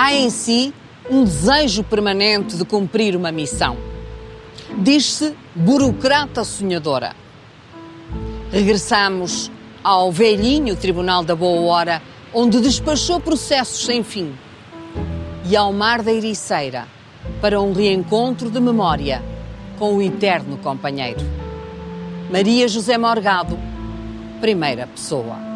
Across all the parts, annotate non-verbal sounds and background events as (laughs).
Há em si um desejo permanente de cumprir uma missão. Diz-se burocrata sonhadora. Regressamos ao velhinho Tribunal da Boa Hora, onde despachou processos sem fim, e ao Mar da Ericeira, para um reencontro de memória com o eterno companheiro. Maria José Morgado, primeira pessoa.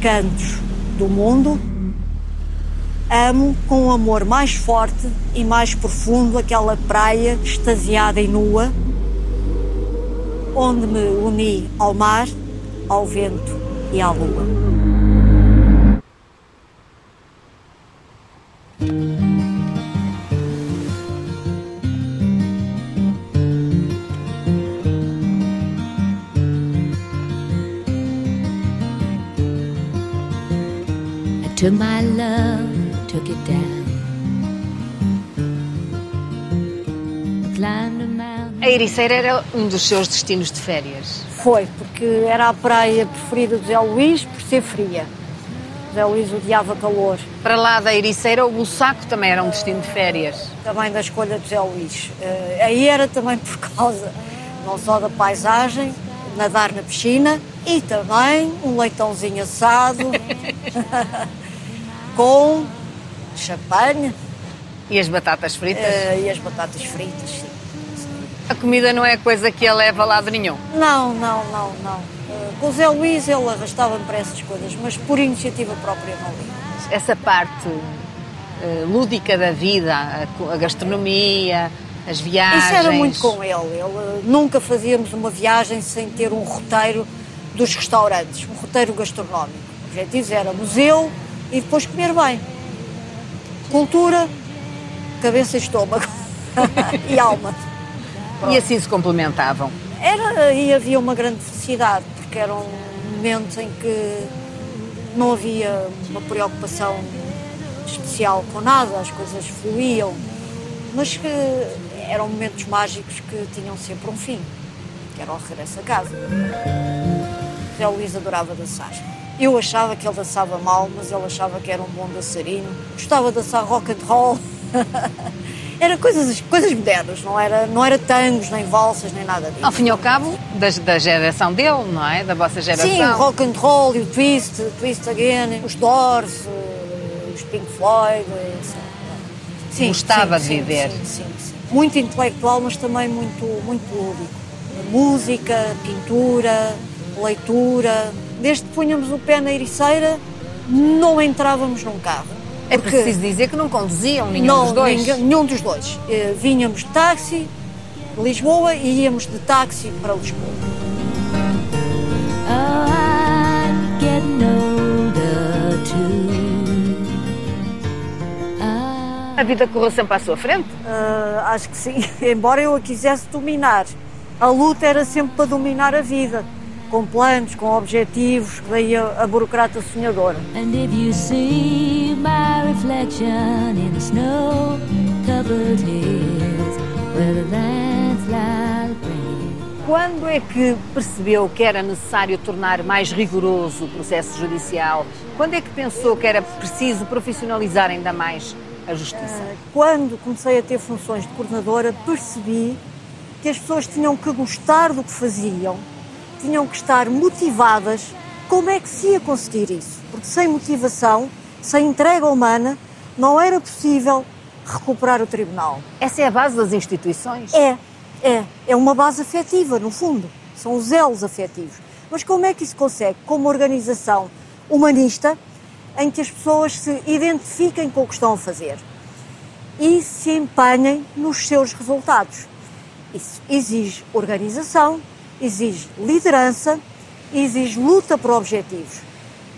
Cantos do mundo, amo com o amor mais forte e mais profundo aquela praia extasiada e nua, onde me uni ao mar, ao vento e à lua. Took my love, took it down. A Ericeira era um dos seus destinos de férias. Foi, porque era a praia preferida de Zé Luís por ser fria. Zé Luís odiava calor. Para lá da Ericeira, o Bussaco também era um destino de férias. Também da escolha de Zé Luís. Uh, aí era também por causa não só da paisagem, nadar na piscina e também um leitãozinho assado. (laughs) com champanhe. E as batatas fritas? Uh, e as batatas fritas, sim. A comida não é coisa que a leva a lado nenhum? Não, não, não, não. Uh, com o Zé Luís ele arrastava-me para essas coisas, mas por iniciativa própria não li. Essa parte uh, lúdica da vida, a, a, gastronomia, as viagens... Isso era muito com ele. ele. Nunca fazíamos uma viagem sem ter um roteiro dos restaurantes, um roteiro gastronómico. O objetivo era museu, e depois comer bem. Cultura, cabeça e estômago (laughs) e alma. E assim se complementavam? Era, e havia uma grande felicidade, porque eram momentos em que não havia uma preocupação especial com nada, as coisas fluíam, mas que eram momentos mágicos que tinham sempre um fim, que era o regresso a casa. José Luís adorava dançar. Eu achava que ele dançava mal, mas ele achava que era um bom dançarino. Gostava de dançar rock and roll. (laughs) era coisas, coisas modernas, não era, não era tangos, nem valsas, nem nada disso. Ao fim e ao cabo, da, da geração dele, não é? Da vossa geração. Sim, rock and roll e o twist, twist again, os Doors, os Pink Floyd. Assim. Sim, Gostava sim, de viver. Sim, sim, sim, Muito intelectual, mas também muito, muito lúdico. Música, pintura, leitura desde que punhamos o pé na Ericeira, não entrávamos num carro. É preciso dizer que não conduziam nenhum não, dos dois? Ninguém, nenhum dos dois. Eh, vinhamos de táxi Lisboa e íamos de táxi para Lisboa. A vida correu sempre à sua frente? Uh, acho que sim, (laughs) embora eu a quisesse dominar. A luta era sempre para dominar a vida com planos, com objetivos, que daí a, a burocrata sonhadora. And if you see my reflection in the snow covered hills where the landslide Quando é que percebeu que era necessário tornar mais rigoroso o processo judicial? Quando é que pensou que era preciso profissionalizar ainda mais a justiça? Eh, quando comecei a ter funções de coordenadora, percebi que as pessoas tinham que gostar do que faziam tinham que estar motivadas. Como é que se ia conseguir isso? Porque sem motivação, sem entrega humana, não era possível recuperar o tribunal. Essa é a base das instituições? É, é. É uma base afetiva, no fundo. São os elos afetivos. Mas como é que isso consegue? Com uma organização humanista em que as pessoas se identifiquem com o que estão a fazer e se empenhem nos seus resultados. Isso exige organização, exige liderança, exige luta por objetivos,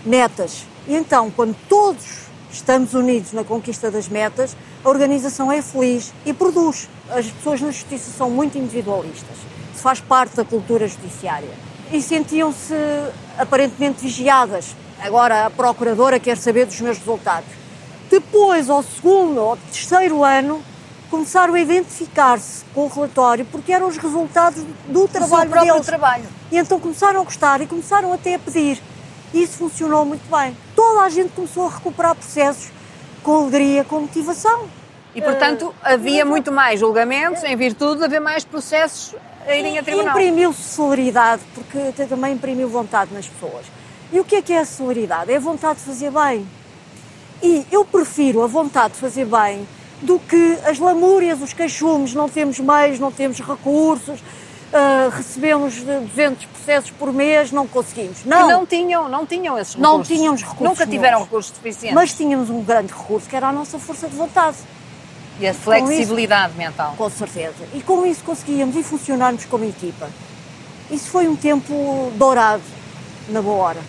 metas. E então, quando todos estamos unidos na conquista das metas, a organização é feliz e produz. As pessoas na justiça são muito individualistas. Isso faz parte da cultura judiciária. e sentiam-se aparentemente vigiadas. Agora a procuradora quer saber dos meus resultados. Depois, ao segundo ou terceiro ano, começaram a identificar-se com o relatório porque eram os resultados do trabalho o seu próprio deles. trabalho. E então começaram a gostar e começaram até a pedir. E isso funcionou muito bem. Toda a gente começou a recuperar processos com alegria, com motivação. E, portanto, havia muito mais julgamentos em virtude de haver mais processos a irem a tribunal. Imprimiu-se celeridade, porque também imprimiu vontade nas pessoas. E o que é que é a celeridade? É a vontade de fazer bem. E eu prefiro a vontade de fazer bem do que as lamúrias, os queixumes, não temos meios, não temos recursos, uh, recebemos 200 processos por mês, não conseguimos. Não, Que não tinham, não tinham esses Não recursos. tínhamos recursos Nunca tiveram nenhuns. recursos suficientes. mas tínhamos um grande recurso, que era a nossa força de vontade, e a flexibilidade mental. com certeza. E com isso conseguíamos e funcionarmos como equipa. Isso foi um tempo dourado, na boa hora.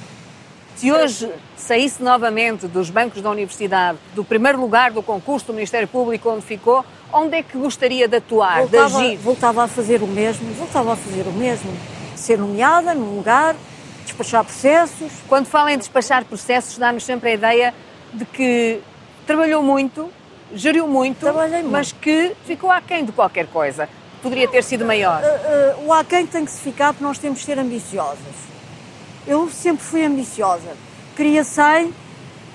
Se hoje saísse novamente dos bancos da universidade, do primeiro lugar do concurso do Ministério Público onde ficou, onde é que gostaria de atuar, de voltava, agir? voltava a fazer o mesmo, voltava a fazer o mesmo. Ser nomeada num lugar, despachar processos. Quando fala em despachar processos, dá-nos sempre a ideia de que trabalhou muito, geriu muito, muito. mas que ficou aquém de qualquer coisa. Poderia ter sido maior. Uh, uh, o aquém tem que se ficar porque nós temos de ser ambiciosas. Eu sempre fui ambiciosa. Queria 100,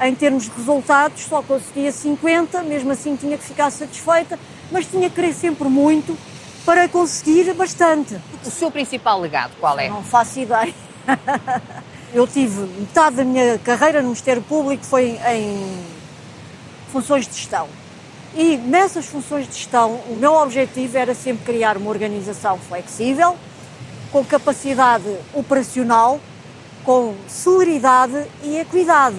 em termos de resultados, só conseguia 50, mesmo assim tinha que ficar satisfeita, mas tinha que querer sempre muito para conseguir bastante. O seu principal legado qual é? Não faço ideia. Eu tive metade da minha carreira no Ministério Público foi em funções de gestão. E nessas funções de gestão, o meu objetivo era sempre criar uma organização flexível, com capacidade operacional, com celeridade e equidade.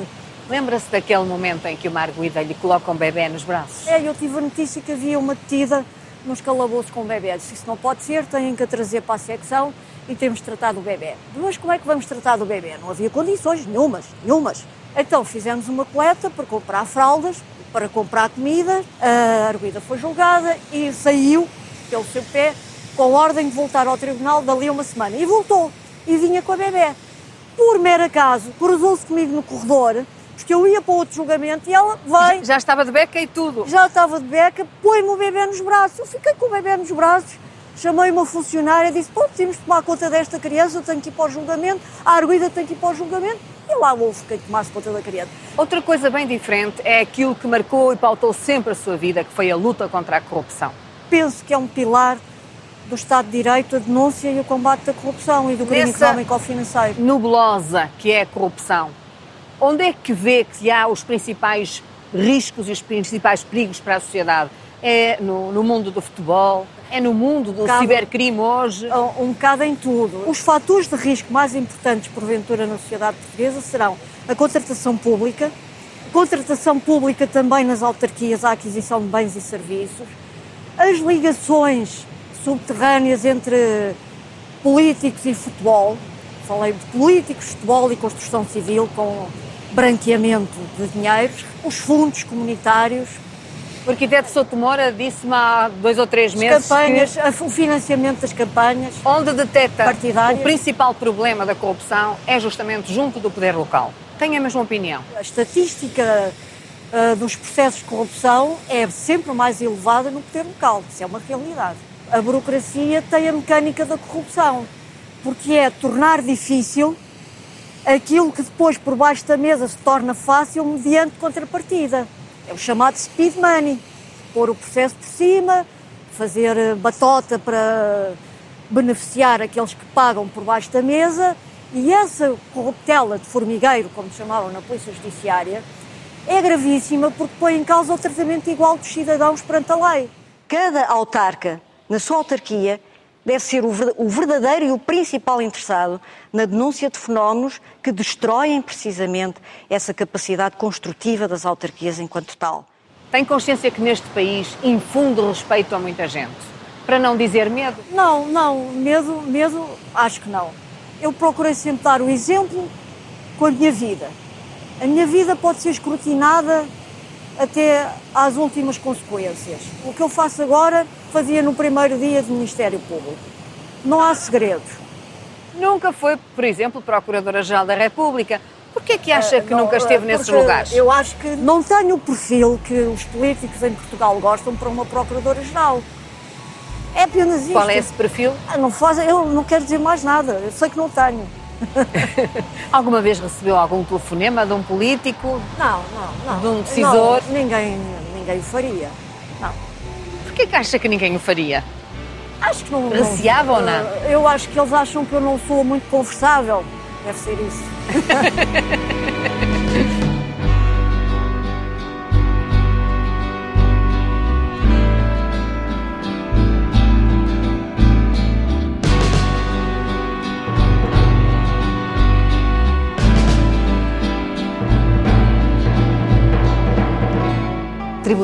Lembra-se daquele momento em que o Marguida lhe coloca um bebê nos braços? É, eu tive a notícia que havia uma detida nos calabouços com bebê. Disse, isso não pode ser, têm que a trazer para a secção e temos de tratar do bebê. Mas como é que vamos tratar do bebê? Não havia condições nenhumas, nenhumas. Então fizemos uma coleta para comprar fraldas, para comprar comida, a arguida foi julgada e saiu pelo seu pé com ordem de voltar ao tribunal dali a uma semana. E voltou, e vinha com a bebê. Por mero acaso, cruzou-se comigo no corredor, porque eu ia para outro julgamento e ela vem, Já estava de beca e tudo. já estava de beca, põe-me o bebê nos braços. Eu fiquei com o bebê nos braços, chamei uma funcionária e disse: Pô, temos de tomar conta desta criança, eu tenho que ir para o julgamento, a arguida tem que ir para o julgamento. E lá houve quem tomasse conta da criança. Outra coisa bem diferente é aquilo que marcou e pautou sempre a sua vida, que foi a luta contra a corrupção. Penso que é um pilar do Estado de Direito a denúncia e o combate da corrupção e do crime Nessa- económico ou financeiro. Nebulosa que é a corrupção, onde é que vê que há os principais riscos e os principais perigos para a sociedade? É no, no mundo do futebol? É no mundo do cibercrime hoje? um um bocado em tudo. Os fatores de risco mais importantes, porventura, na sociedade portuguesa serão a contratação pública, contratação pública também nas autarquias, a aquisição de bens e serviços, as ligações subterrâneas entre políticos e futebol. Falei de políticos, futebol e construção civil com branqueamento de dinheiros, os fundos comunitários, O arquiteto Souto Moura disse-me há dois ou três meses campanhas, que o financiamento das campanhas. onde detecta Partidárias. o principal problema da corrupção é justamente junto do poder local. Tem a mesma opinião? A estatística ah, dos processos de corrupção é sempre mais elevada no poder local. Isso é uma realidade. A burocracia tem a mecânica da corrupção, porque é tornar difícil aquilo que depois por baixo da mesa se torna fácil mediante contrapartida. É o chamado speed money. Pôr o processo por cima, fazer eh, batota para beneficiar aqueles que pagam por baixo da mesa e essa corruptela de formigueiro, como chamavam na Polícia Judiciária, é gravíssima porque põe em causa o tratamento igual dos cidadãos perante a lei. Cada autarca, na sua autarquia, deve ser o ver- o verdadeiro e o principal interessado na denúncia de fenómenos que destroem precisamente essa capacidade construtiva das autarquias enquanto tal. Tem consciência que neste país infunde respeito a muita gente? Para não dizer medo? Não, não, medo, medo, acho que não. Eu procurei sempre dar o exemplo com a minha vida. A minha vida pode ser escrutinada até às últimas consequências. O que eu faço agora, fazia no primeiro dia do Ministério Público. Não há segredos. Nunca foi, por exemplo, Procuradora-Geral da República. Por que é que acha que não, nunca esteve nesses porque lugares? Eu acho que não tenho o perfil que os políticos em Portugal gostam para uma Procuradora-Geral. É apenas isto. Qual é esse perfil? Ah, Não faz, eu não quero dizer mais nada, eu sei que não tenho. (laughs) Alguma vez recebeu algum telefonema de um político? Não, não, não. De um decisor? Não, ninguém, ninguém o faria. Que é que acha que ninguém o faria? Acho que não. não- Receava ou não? Eh, Eu acho que eles acham que eu não sou muito conversável. Deve ser isso. (laughs)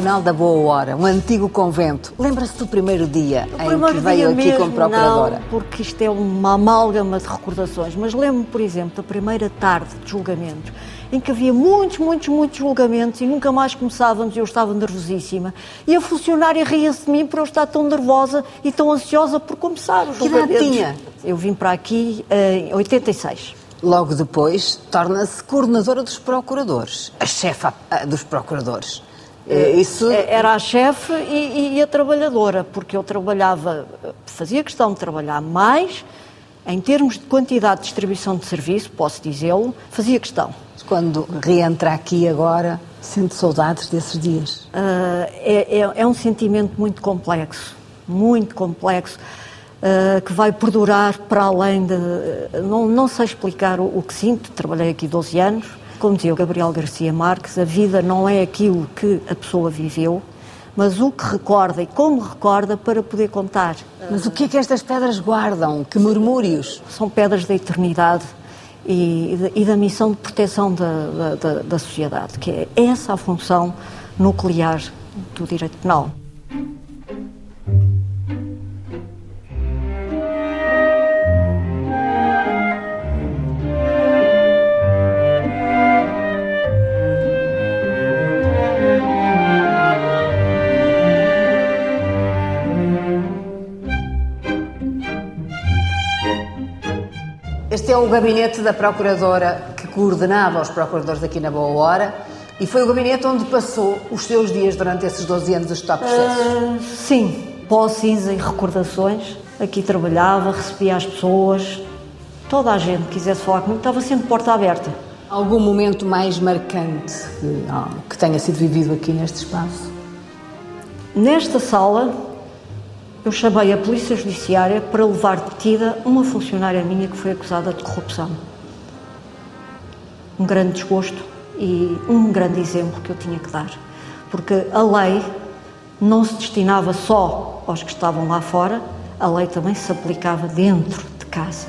Tribunal da Boa Hora, um antigo convento. Lembra-se do primeiro dia O em primeiro que veio aqui mesmo, como procuradora? Não, porque isto é uma amálgama de recordações. Mas lembro-me, por exemplo, da primeira tarde de julgamentos, em que havia muitos, muitos, muitos julgamentos e nunca mais começávamos e eu estava nervosíssima. E a funcionária ria-se de mim por eu estar tão nervosa e tão ansiosa por começar os Que julgamentos. tinha? Eu vim para aqui em 86. Logo depois, torna-se coordenadora dos procuradores, a chefa ah, dos procuradores. Eh, Isso É, Era a chefe e, e a trabalhadora, porque eu trabalhava, fazia questão de trabalhar mais, em termos de quantidade de distribuição de serviço, posso dizê-lo, fazia questão. quando reentra aqui agora, sente saudades desses dias. Ah, é, é- é um sentimento muito complexo, muito complexo, ah, que vai perdurar para além de. Não, não sei explicar o, o que sinto, trabalhei aqui 12 anos. Como dizia o Gabriel Garcia Marques, a vida não é aquilo que a pessoa viveu, mas o que recorda e como recorda para poder contar. Mas o que é que estas pedras guardam? Que murmúrios? São pedras da eternidade e, da- e da missão de proteção da, da- da- da sociedade, que é essa a função nuclear do direito penal. É o gabinete da procuradora que coordenava os procuradores aqui na Boa Hora e foi o gabinete onde passou os seus dias durante esses 12 anos dos top processos. Ah, sim, posses e recordações. Aqui trabalhava, recebia as pessoas. Toda a gente que quisesse falar comigo estava sempre de porta aberta. Algum momento mais marcante que, ah, que tenha sido vivido aqui neste espaço? Nesta sala, eu chamei a Polícia Judiciária para levar detida uma funcionária minha que foi acusada de corrupção. Um grande desgosto e um grande exemplo que eu tinha que dar. Porque a lei não se destinava só aos que estavam lá fora, a lei também se aplicava dentro de casa.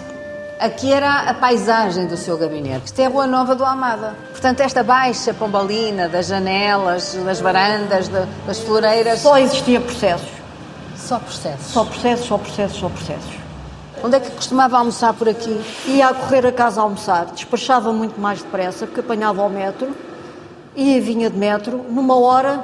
Aqui era a paisagem do seu gabinete. Isto é a Rua Nova do Amada. Portanto, esta baixa pombalina das janelas, das varandas, da- das floreiras. Só existia processos. Só processos. Só processos, só processos, só processos. Onde é que costumava almoçar por aqui? Ia a correr a casa a almoçar, despachava muito mais depressa, porque apanhava o metro, ia e vinha de metro, numa hora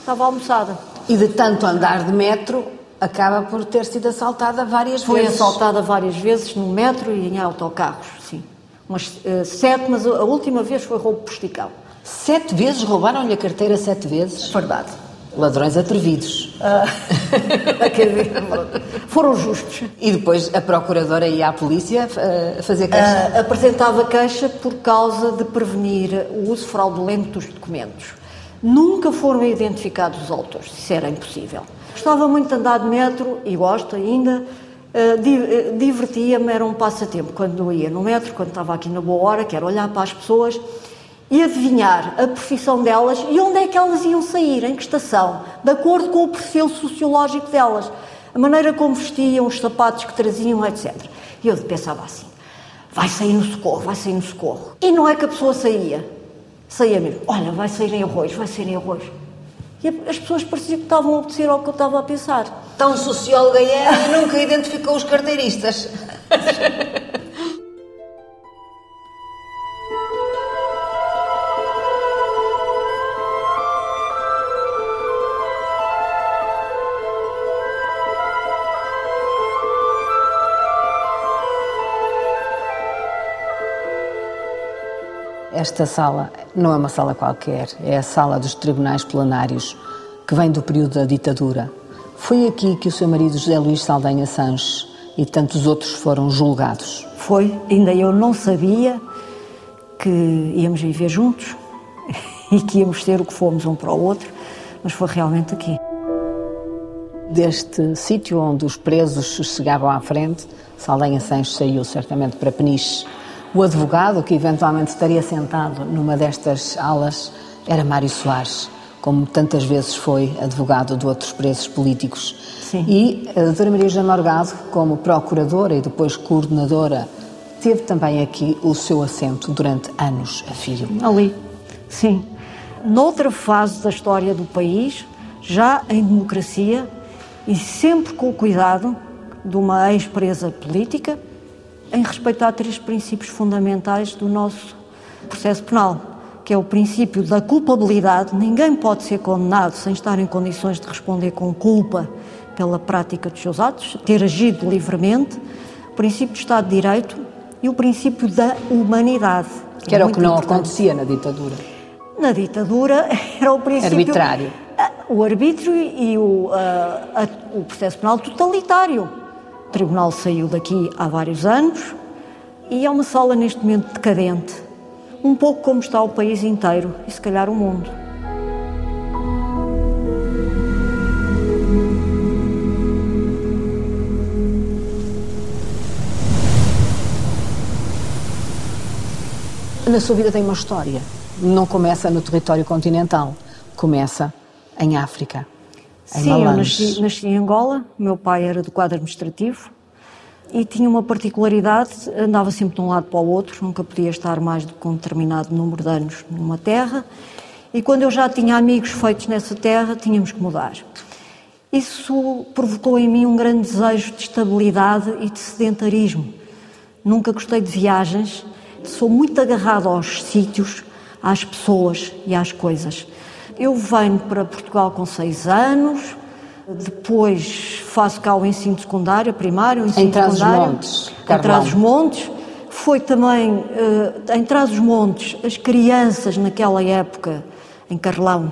estava almoçada. E de tanto andar de metro, acaba por ter sido assaltada várias Foi vezes. assaltada várias vezes no metro e em autocarros, sim. Umas eh, sete, mas a última vez foi roubo por esticão. Sete vezes roubaram-lhe a carteira, sete vezes. Verdade. Ladrões atrevidos. (laughs) Foram justos. E depois a procuradora ia à polícia eh, fazer queixa. Ah, apresentava queixa por causa de prevenir o uso fraudulento dos documentos. Nunca foram identificados os autores, isso era impossível. Gostava muito de andar de metro e gosto ainda. Ah, eh, Divertia-me, era um passatempo quando ia no metro, quando estava aqui na boa hora, que era olhar para as pessoas e adivinhar a profissão delas e onde é que elas iam sair, em que estação, de acordo com o perfil sociológico delas, a maneira como vestiam, os sapatos que traziam, etc. E eu pensava assim: vai sair no socorro, vai sair no socorro. E não é que a pessoa saía, saía mesmo: olha, vai sair em arroz, vai sair em arroz. E as pessoas pareciam que estavam a obedecer ao que eu estava a pensar. Tão socióloga é e nunca identificou os carteiristas. (laughs) Esta sala não é uma sala qualquer, é a sala dos tribunais plenários, que vem do período da ditadura. Foi aqui que o seu marido José Luís Saldanha Sanches e tantos outros foram julgados. Foi, ainda eu não sabia que íamos viver juntos (laughs) e que íamos ser o que fomos um para o outro, mas foi realmente aqui. Deste sítio onde os presos chegavam à frente, Saldanha Sanches saiu certamente para Peniche. O advogado que eventualmente estaria sentado numa destas alas era Mário Soares, como tantas vezes foi advogado de outros presos políticos. Sim. E a doutora Maria José Morgado, como procuradora e depois coordenadora, teve também aqui o seu assento durante anos a fio. Ali, sim. Noutra fase da história do país, já em democracia e sempre com o cuidado de uma ex-presa política, em respeitar três princípios fundamentais do nosso processo penal, que é o princípio da culpabilidade. Ninguém pode ser condenado sem estar em condições de responder com culpa pela prática dos seus atos, ter agido livremente, o princípio do Estado de Direito e o princípio da humanidade. Que era o que não importante. acontecia na ditadura. Na ditadura (laughs) era o princípio. Arbitrário. O arbítrio e o, a, o processo penal totalitário. O tribunal saiu daqui há vários anos e é uma sala neste momento decadente, um pouco como está o país inteiro e se calhar o mundo. Na sua vida tem uma história. Não começa no território continental, começa em África. Sim, eu nasci, nasci em Angola, meu pai era do quadro administrativo e tinha uma particularidade, andava sempre de um lado para o outro, nunca podia estar mais do que um determinado número de anos numa terra e quando eu já tinha amigos feitos nessa terra, tínhamos que mudar. Isso provocou em mim um grande desejo de estabilidade e de sedentarismo. Nunca gostei de viagens, sou muito agarrado aos sítios, às pessoas e às coisas. Eu venho para Portugal com seis anos, depois faço cá o ensino secundário, primário, o ensino em secundário. Montes, em Trás-os-Montes. Foi também, uh, em Trás-os-Montes, as crianças naquela época, em Carlão,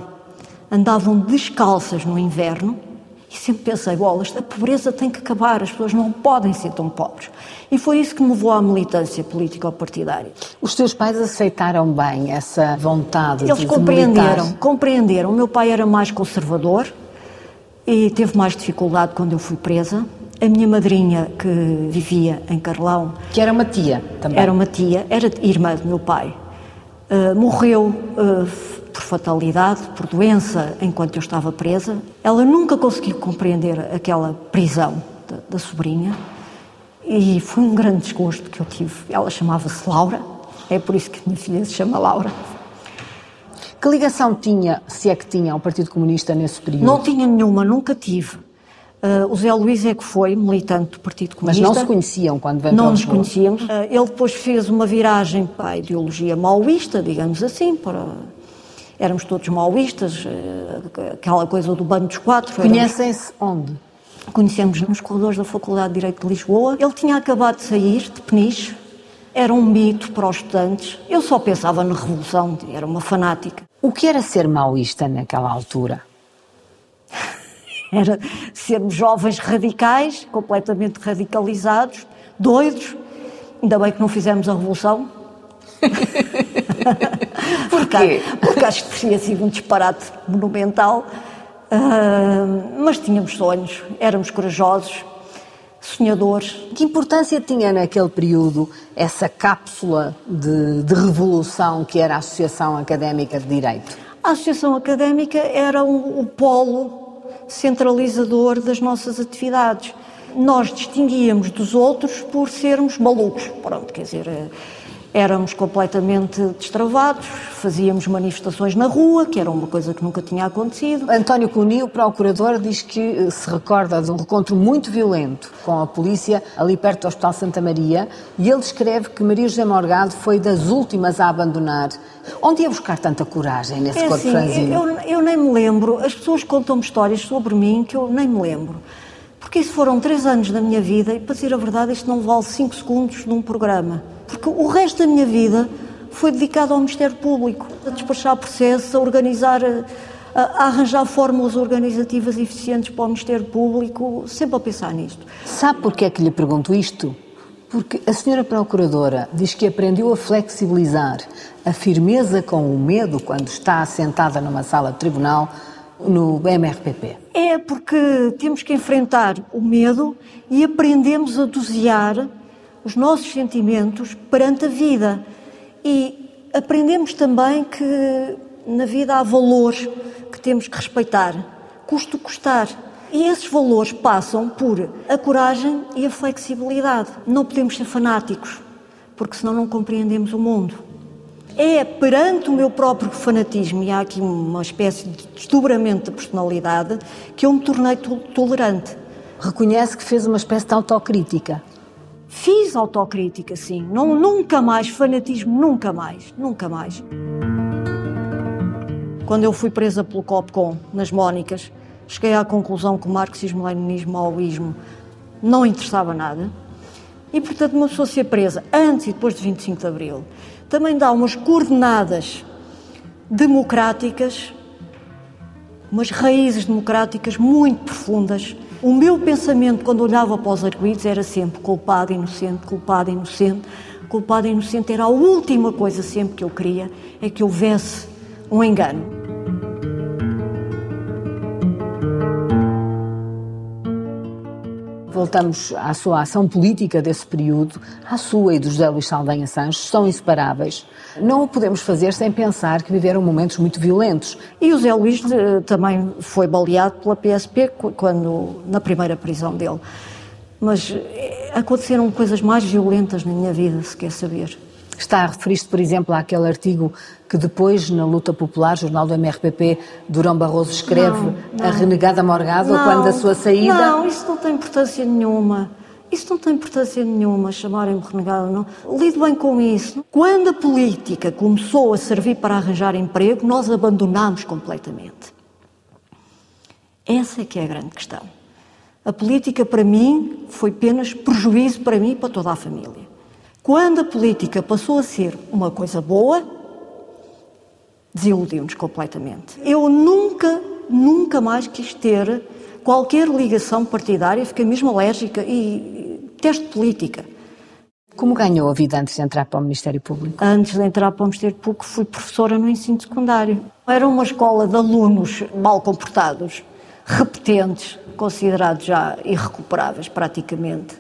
andavam descalças no inverno e sempre pensei, bolas, a pobreza tem que acabar, as pessoas não podem ser tão pobres. E foi isso que me levou à militância político-partidária. Os teus pais aceitaram bem essa vontade Eles de compreenderam, militar? compreenderam. O meu pai era mais conservador e teve mais dificuldade quando eu fui presa. A minha madrinha, que vivia em Carlão... Que era uma tia também? Era uma tia, era irmã do meu pai. Uh, morreu uh, por fatalidade, por doença, enquanto eu estava presa. Ela nunca conseguiu compreender aquela prisão da, da sobrinha e foi um grande desgosto que eu tive. Ela chamava-se Laura, é por isso que a minha filha se chama Laura. Que ligação tinha, se é que tinha, ao Partido Comunista nesse período? Não tinha nenhuma, nunca tive. Uh, o Zé Luís é que foi militante do Partido Comunista. Mas não se conheciam quando veio Não nos conhecíamos. Uh, ele depois fez uma viragem para a ideologia maoísta, digamos assim, para... Éramos todos maoístas, uh, aquela coisa do bando dos quatro. Conhecem-se onde? Conhecemos nos corredores da Faculdade de Direito de Lisboa. Ele tinha acabado de sair de Peniche, era um mito para os estudantes. Eu só pensava na revolução, era uma fanática. O que era ser maoísta naquela altura? era sermos jovens radicais, completamente radicalizados, doidos. Ainda bem que não fizemos a revolução. (laughs) Porque acho que teria sido um disparate monumental. Uh, mas tínhamos sonhos, éramos corajosos, sonhadores. Que importância tinha naquele período essa cápsula de, de, revolução que era a Associação Académica de Direito? A Associação Académica era um, o polo centralizador das nossas atividades. Nós distinguíamos dos outros por sermos malucos. Pronto, quer dizer éramos completamente destravados, fazíamos manifestações na rua, que era uma coisa que nunca tinha acontecido. António Cunil, procurador, diz que eh, se recorda de um encontro muito violento com a polícia ali perto do Hospital Santa Maria e ele descreve que Maria José Morgado foi das últimas a abandonar. Onde ia buscar tanta coragem nesse é corpo assim, franzino? Eu, eu nem me lembro, as pessoas contam-me histórias sobre mim que eu nem me lembro. Porque isso foram três anos da minha vida e, para dizer a verdade, isto não vale cinco segundos num programa. Porque o resto da minha vida foi dedicado ao Ministério Público, a despachar processos, a organizar, a, a arranjar fórmulas organizativas eficientes para o Ministério Público, sempre a pensar nisto. Sabe porquê é que lhe pergunto isto? Porque a senhora Procuradora diz que aprendeu a flexibilizar a firmeza com o medo quando está sentada numa sala de tribunal no MRPP. É porque temos que enfrentar o medo e aprendemos a dosear os nossos sentimentos perante a vida. E aprendemos também que na vida há valores que temos que respeitar, custo custar. E esses valores passam por a coragem e a flexibilidade. Não podemos ser fanáticos, porque senão não compreendemos o mundo. É perante o meu próprio fanatismo, e há aqui uma espécie de desdobramento da personalidade, que eu me tornei tolerante. Reconhece que fez uma espécie de autocrítica. Fiz autocrítica, sim. Não, nunca mais, fanatismo, nunca mais, nunca mais. Quando eu fui presa pelo COPCOM, nas Mónicas, cheguei à conclusão que o marxismo-leninismo, maoísmo, não interessava nada. E, portanto, uma pessoa ser presa antes e depois de 25 de Abril também dá umas coordenadas democráticas, umas raízes democráticas muito profundas. O meu pensamento, quando olhava para os arguídos, era sempre culpado, inocente, culpado, inocente. Culpado, inocente era a última coisa sempre que eu queria, é que houvesse um engano. Voltamos à sua ação política desse período, à sua e do José Luís Saldanha Santos, são inseparáveis. Não o podemos fazer sem pensar que viveram momentos muito violentos. E o José Luís eh, também foi baleado pela PSP quando, na primeira prisão dele. Mas eh, aconteceram coisas mais violentas na minha vida, se quer saber. Está a referir-se, por exemplo, àquele artigo que depois, na luta popular, jornal do MRPP, Durão Barroso escreve não, não. a renegada Morgado, não, quando a sua saída... Não, isso não tem importância nenhuma. Isso não tem importância nenhuma, chamarem-me renegada, não. Lido bem com isso. Quando a política começou a servir para arranjar emprego, nós abandonámos completamente. Essa é que é a grande questão. A política, para mim, foi apenas prejuízo para mim e para toda a família. Quando a política passou a ser uma coisa boa, desiludiu-nos completamente. Eu nunca, nunca mais quis ter qualquer ligação partidária, fiquei mesmo alérgica e teste política. Como ganhou a vida antes de entrar para o Ministério Público? Antes de entrar para o Ministério Público, fui professora no ensino secundário. Era uma escola de alunos mal comportados, repetentes, considerados já irrecuperáveis praticamente.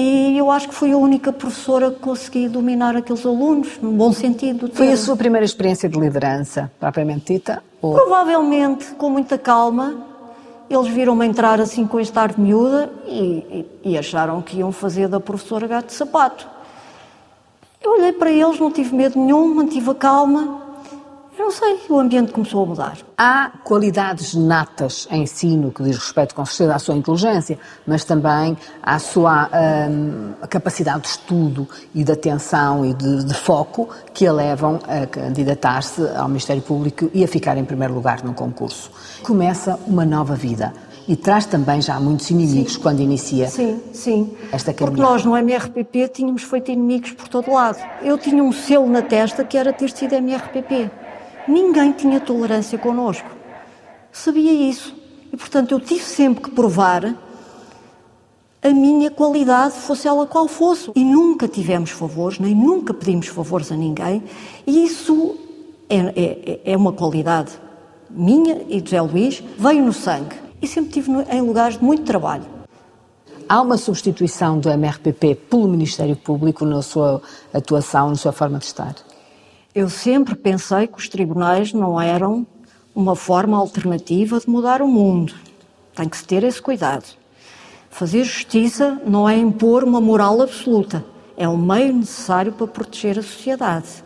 E eu acho que fui a única professora que consegui dominar aqueles alunos, num bom sentido. Foi a sua primeira experiência de liderança, propriamente dita? Ou... Provavelmente, com muita calma. Eles viram-me entrar assim com este ar de miúda e, e, e acharam que iam fazer da professora gato de sapato. Eu olhei para eles, não tive medo nenhum, mantive a calma eu não sei, o ambiente começou a mudar. Há qualidades natas em si no que diz respeito com certeza à sua inteligência, mas também à sua hum, capacidade de estudo e de atenção e de, de foco que a levam a candidatar-se ao Ministério Público e a ficar em primeiro lugar no concurso. Começa uma nova vida e traz também já muitos inimigos sim. quando inicia sim, sim. esta caminhada. Porque nós no MRPP tínhamos feito inimigos por todo lado. Eu tinha um selo na testa que era ter sido MRPP. Ninguém tinha tolerância connosco. Sabia isso. E, portanto, eu tive sempre que provar a minha qualidade, fosse ela qual fosse. E nunca tivemos favores, nem nunca pedimos favores a ninguém. E isso é, é, é uma qualidade minha e de José Luís, veio no sangue. E sempre tive em lugares de muito trabalho. Há uma substituição do MRPP pelo Ministério Público na sua atuação, na sua forma de estar? Eu sempre pensei que os tribunais não eram uma forma alternativa de mudar o mundo. Tem que se ter esse cuidado. Fazer justiça não é impor uma moral absoluta, é um meio necessário para proteger a sociedade.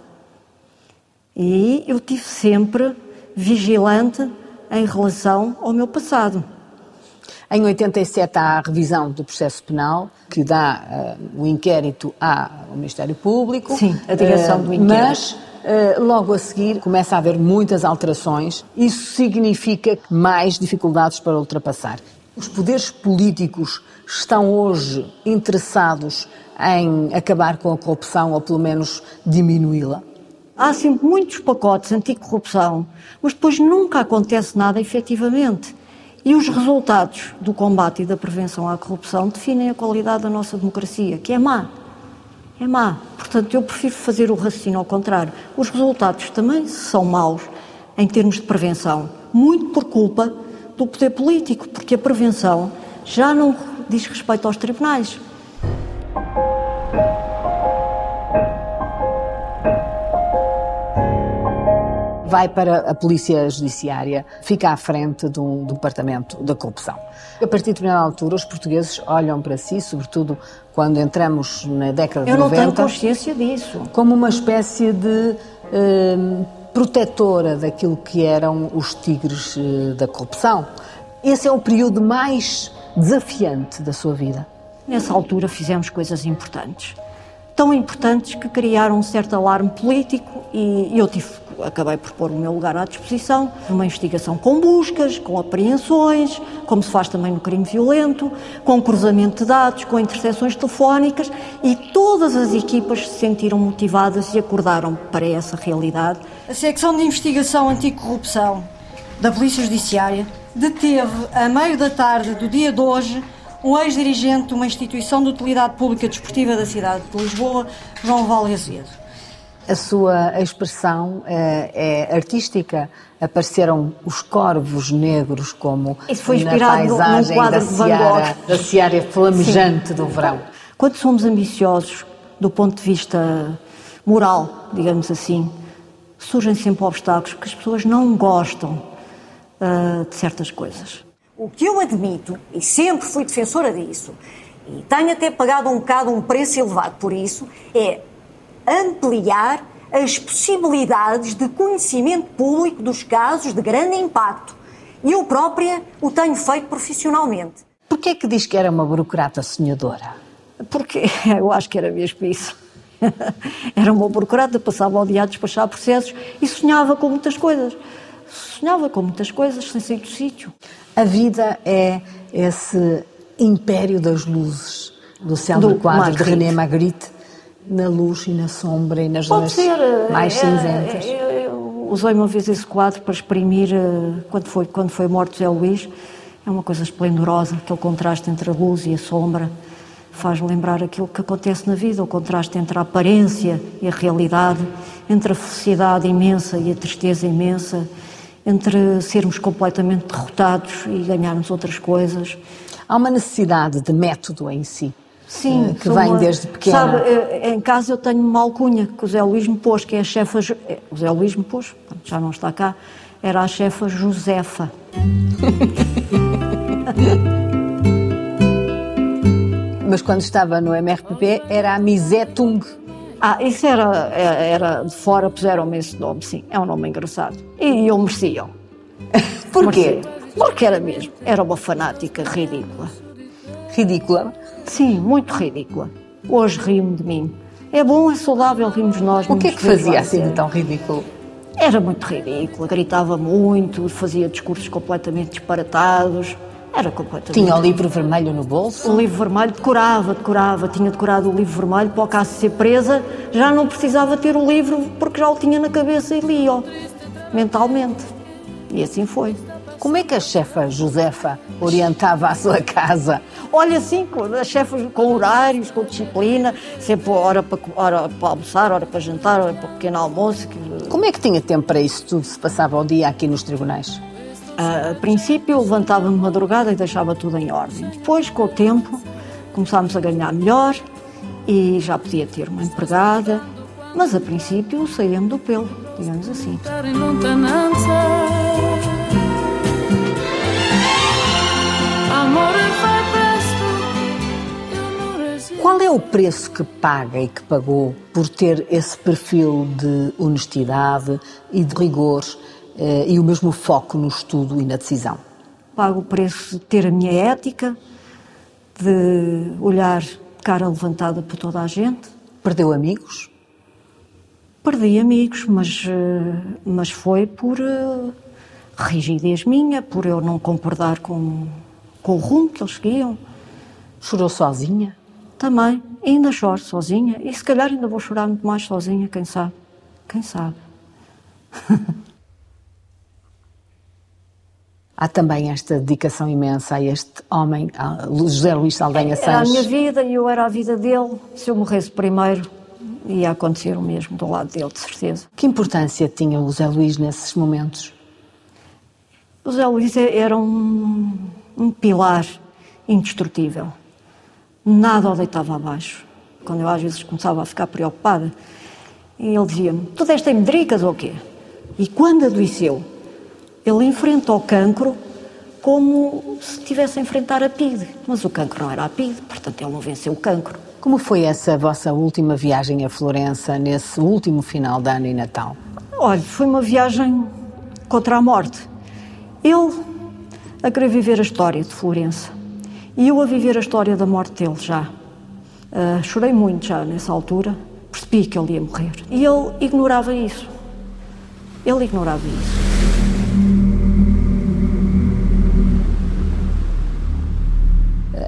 E eu tive sempre vigilante em relação ao meu passado. Em 87 há a revisão do processo penal, que dá uh, o inquérito ao Ministério Público. Sim, a direção uh, do inquérito. Mas eh, logo a seguir começa a haver muitas alterações. Isso significa mais dificuldades para ultrapassar. Os poderes políticos estão hoje interessados em acabar com a corrupção ou pelo menos diminuí-la? Há sempre muitos pacotes anticorrupção, mas depois nunca acontece nada efetivamente. E os resultados do combate e da prevenção à corrupção definem a qualidade da nossa democracia, que é má. É má. Portanto, eu prefiro fazer o raciocínio ao contrário. Os resultados também são maus em termos de prevenção, muito por culpa do poder político, porque a prevenção já não diz respeito aos tribunais. Vai para a Polícia Judiciária, fica à frente de um, departamento da corrupção. A partir de determinada altura, os portugueses olham para si, sobretudo quando entramos na década de 90. Eu não tenho consciência disso. Como uma espécie de. Eh, protetora daquilo que eram os tigres eh, da corrupção. Esse é o período mais desafiante da sua vida. Nessa altura fizemos coisas importantes. Tão importantes que criaram um certo alarme político e eu tive acabei por pôr o meu lugar à disposição, uma investigação com buscas, com apreensões, como se faz também no crime violento, com cruzamento de dados, com interseções telefónicas e todas as equipas se sentiram motivadas e acordaram para essa realidade. A secção de investigação anticorrupção da Polícia Judiciária deteve, a meio da tarde do dia de hoje, um ex-dirigente de uma instituição de utilidade pública desportiva da cidade de Lisboa, João Vale Azevedo. A sua expressão é, é, artística. Apareceram os corvos negros como Isso foi inspirado na paisagem quadro da de Van seara, da seara flamejante Sim. do verão. Quando somos ambiciosos do ponto de vista moral, digamos assim, surgem sempre obstáculos que as pessoas não gostam uh, de certas coisas. O que eu admito, e sempre fui defensora disso, e tenho até pagado um bocado um preço elevado por isso, é ampliar as possibilidades de conhecimento público dos casos de grande impacto. E eu própria o tenho feito profissionalmente. Porquê é que diz que era uma burocrata sonhadora? Porque (laughs) eu acho que era mesmo isso. (laughs) era uma burocrata, passava o dia a despachar processos e sonhava com muitas coisas. Sonhava com muitas coisas sem sair do sítio. A vida é esse império das luzes do céu do quadro de René Magritte na luz e na sombra e nas Pode zonas ser, mais é, cinzentas. É, eu usei uma vez esse quadro para exprimir eh, quando foi, quando foi morto Zé Luís. É uma coisa esplendorosa, aquele contraste entre a luz e a sombra faz lembrar aquilo que acontece na vida, o contraste entre a aparência e a realidade, entre a felicidade imensa e a tristeza imensa, entre sermos completamente derrotados e ganharmos outras coisas. Há uma necessidade de método em si. Sim, eh, que vem uma, desde pequena. Sabe, eh, em casa eu tenho uma alcunha que o Zé Luís me pôs, que é a chefa. Eh, o Zé Luís me pôs, já não está cá, era a chefa Josefa. (laughs) Mas quando estava no MRPP era a Misetung. Ah, isso era, era de fora, puseram-me esse nome, sim. É um nome engraçado. E eu mereciam. (laughs) Porquê? Porque era mesmo. Era uma fanática ridícula. Ridícula? Sim, muito ridícula. Hoje rio-me de mim. É bom, é saudável, rimos nós. O que é que fazia assim de tão ridículo? Era muito ridícula, gritava muito, fazia discursos completamente disparatados. Era completamente. Tinha o livro vermelho no bolso? O livro vermelho decorava, decorava. Tinha decorado o livro vermelho para o caso de ser presa. Já não precisava ter o livro porque já o tinha na cabeça e lia mentalmente. E assim foi. Como é que a chefa Josefa orientava a sua casa? Olha, assim, a chefa com horários, com disciplina, sempre hora para, hora para almoçar, hora para jantar, hora para pequeno almoço. Como é que tinha tempo para isso tudo se passava o dia aqui nos tribunais? A princípio, levantava-me de madrugada e deixava tudo em ordem. Depois, com o tempo, começámos a ganhar melhor e já podia ter uma empregada, mas a princípio saía-me do pelo, digamos assim. Qual é o preço que paga e que pagou por ter esse perfil de honestidade e de rigor e o mesmo foco no estudo e na decisão? Pago o preço de ter a minha ética, de olhar cara levantada por toda a gente. Perdeu amigos? Perdi amigos, mas, eh, mas foi por eh, rigidez minha, por eu não concordar com com o rumo que eles seguiam. Chorou sozinha? Também. ainda choro sozinha. E se calhar ainda vou chorar muito mais sozinha, quem sabe. Quem sabe? (laughs) Há também esta dedicação imensa a este homem, a José Luís Saldanha Sanches. Era a minha vida e eu era a vida dele. Se eu morresse primeiro, ia acontecer o mesmo do lado dele, de certeza. Que importância tinha o José Luís nesses momentos? O José Luís era um, um pilar indestrutível. Nada o deitava abaixo. Quando eu às vezes começava a ficar preocupada, ele dizia-me: Tu deste medricas ou quê? E quando adoeceu, ele enfrentou o cancro como se estivesse a enfrentar a PID. Mas o cancro não era a PID, portanto ele não venceu o cancro. Como foi essa vossa última viagem a Florença, nesse último final de ano e Natal? Olha, foi uma viagem contra a morte. Ele a querer viver a história de Florença e eu a viver a história da morte dele já. Uh, chorei muito já nessa altura, percebi que ele ia morrer. E ele ignorava isso. Ele ignorava isso.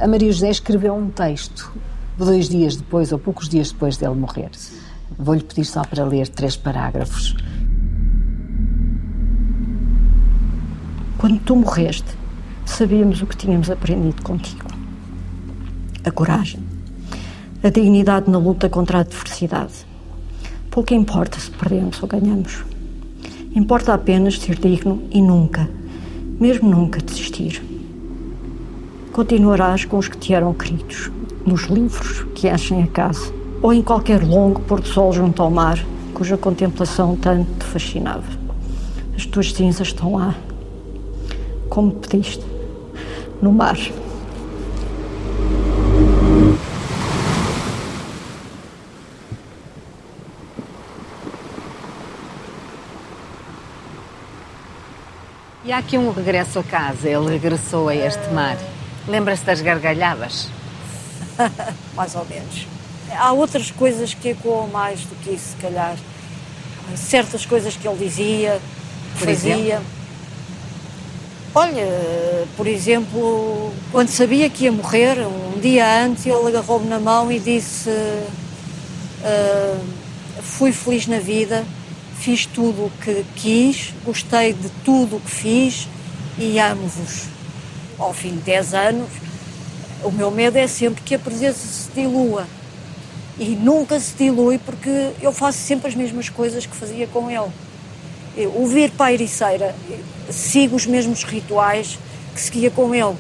A Maria José escreveu um texto dois dias depois ou poucos dias depois dele morrer. Vou-lhe pedir só para ler três parágrafos. Quando tu morreste, sabíamos o que tínhamos aprendido contigo: a coragem, a dignidade na luta contra a adversidade. Pouco importa se perdemos ou ganhamos. Importa apenas ser digno e nunca, mesmo nunca, desistir. Continuarás com os que te eram queridos, nos livros que enchem a casa, ou em qualquer longo pôr do sol junto ao mar, cuja contemplação tanto te fascinava. As tuas cinzas estão lá, como pediste, no mar. E há aqui um regresso a casa. Ele regressou a este mar. Lembra-se das gargalhadas? (laughs) mais ou menos. Há outras coisas que ecoam mais do que isso, se calhar. Certas coisas que ele dizia, Por fazia. exemplo? Olha, por exemplo, quando sabia que ia morrer, um dia antes, ele agarrou-me na mão e disse: ah, Fui feliz na vida, fiz tudo o que quis, gostei de tudo o que fiz e amo-vos. Ao fim de 10 anos, o meu medo é sempre que a presença se dilua. E nunca se dilui porque eu faço sempre as mesmas coisas que fazia com ele. Eu, o vir para a Ericeira, sigo os mesmos rituais que seguia com ele.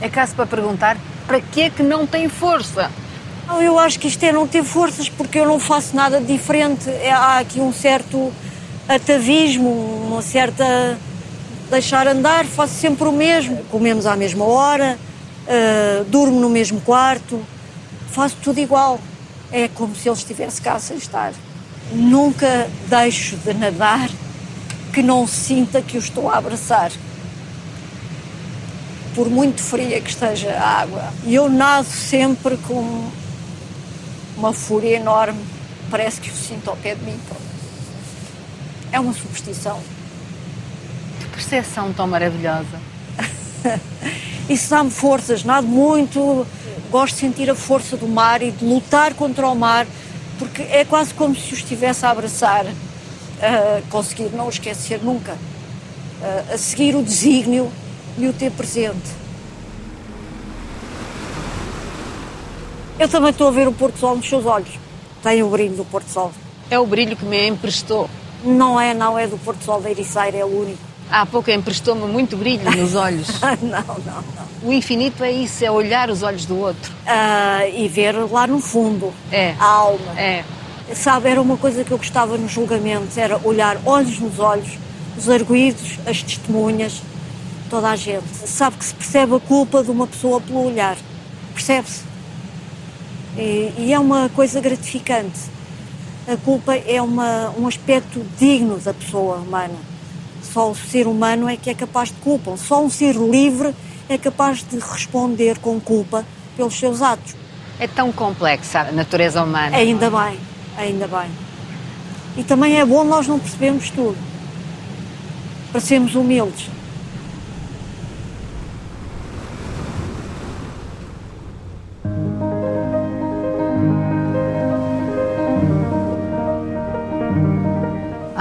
É caso para perguntar para que é que não tem força? Não, Eu acho que isto é não ter forças porque eu não faço nada diferente. É- Há aqui um certo atavismo, uma certa deixar andar, faço sempre o mesmo. Comemos à mesma hora, ah, durmo no mesmo quarto, faço tudo igual. É como se ele estivesse cá sem estar. Nunca deixo de nadar que não sinta que o estou a abraçar. Por muito fria que esteja a água. E eu nado sempre com uma fúria enorme. Parece que o sinto ao pé de mim. É uma superstição. Percepção tão maravilhosa. (laughs) Isso dá-me forças, nado muito, gosto de sentir a força do mar e de lutar contra o mar, porque é quase como se o estivesse a abraçar, a conseguir não o esquecer nunca, a- a seguir o desígnio e o ter presente. Eu também estou a ver o Porto Sol nos seus olhos. Tem o brilho do Porto Sol. É o brilho que me emprestou. Não é, não é do Porto Sol da Ericeira, é o único. Há pouco emprestou-me muito brilho nos olhos. (laughs) não, não, não. O infinito é isso, é olhar os olhos do outro. Ah, e ver lá no fundo É. a alma. É. Sabe, era uma coisa que eu gostava nos julgamentos, era olhar olhos nos olhos, os arguídos, as testemunhas, toda a gente. Sabe que se percebe a culpa de uma pessoa pelo olhar, percebe-se? E, e é uma coisa gratificante. A culpa é uma, um aspecto digno da pessoa humana. Só o ser humano é que é capaz de culpa. Só um ser livre é capaz de responder com culpa pelos seus atos. É tão complexa a natureza humana. Ainda bem, ainda bem. E também é bom nós não percebermos tudo. Para sermos humildes.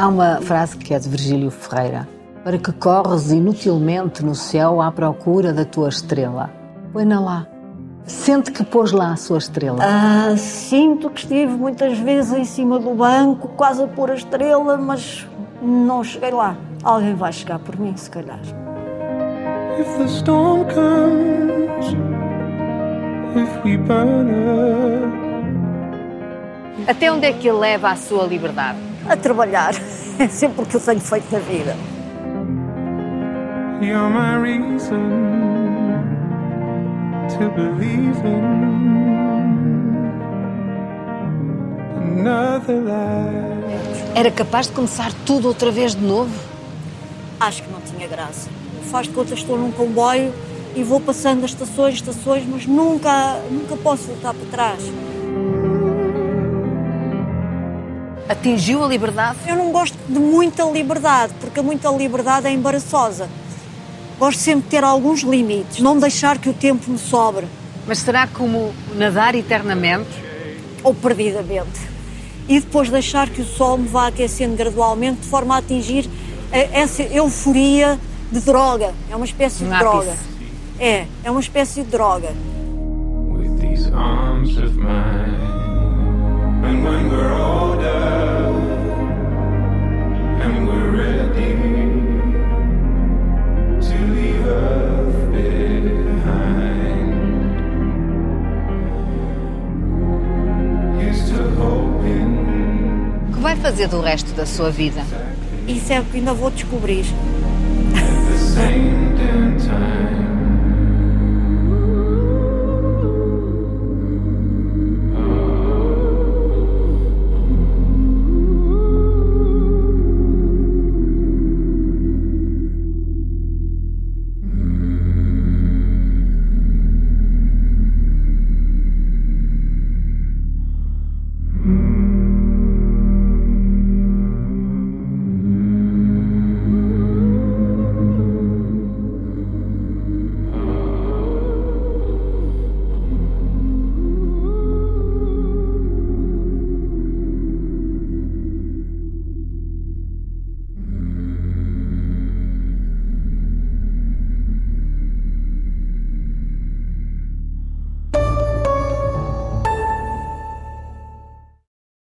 Há uma frase que é de Virgílio Ferreira: Para que corres inutilmente no céu à procura da tua estrela? Põe-na lá. Sente que pôs lá a sua estrela? Ah, sinto que estive muitas vezes em cima do banco, quase a pôr a estrela, mas não cheguei lá. Alguém vai chegar por mim, se calhar. If the storm comes, if we burn up. Até onde é que ele leva a sua liberdade? A trabalhar. É sempre o que eu tenho feito na vida. You're my reason to believe in another life. Era capaz de começar tudo outra vez de novo? Acho que não tinha graça. Faz de conta estou num comboio e vou passando as estações, estações, mas nunca, nunca posso voltar para trás. Atingiu a liberdade? Eu não gosto de muita liberdade, porque muita liberdade é embaraçosa. Gosto sempre de ter alguns limites, não deixar que o tempo me sobre. Mas será como nadar eternamente? Ou perdidamente. E depois deixar que o sol me vá aquecendo gradualmente, de forma a atingir essa euforia de droga. É uma espécie de droga. É, é uma espécie de droga. With these arms of mine, and when we're older. vai fazer do resto da sua vida? Isso é o que ainda vou descobrir.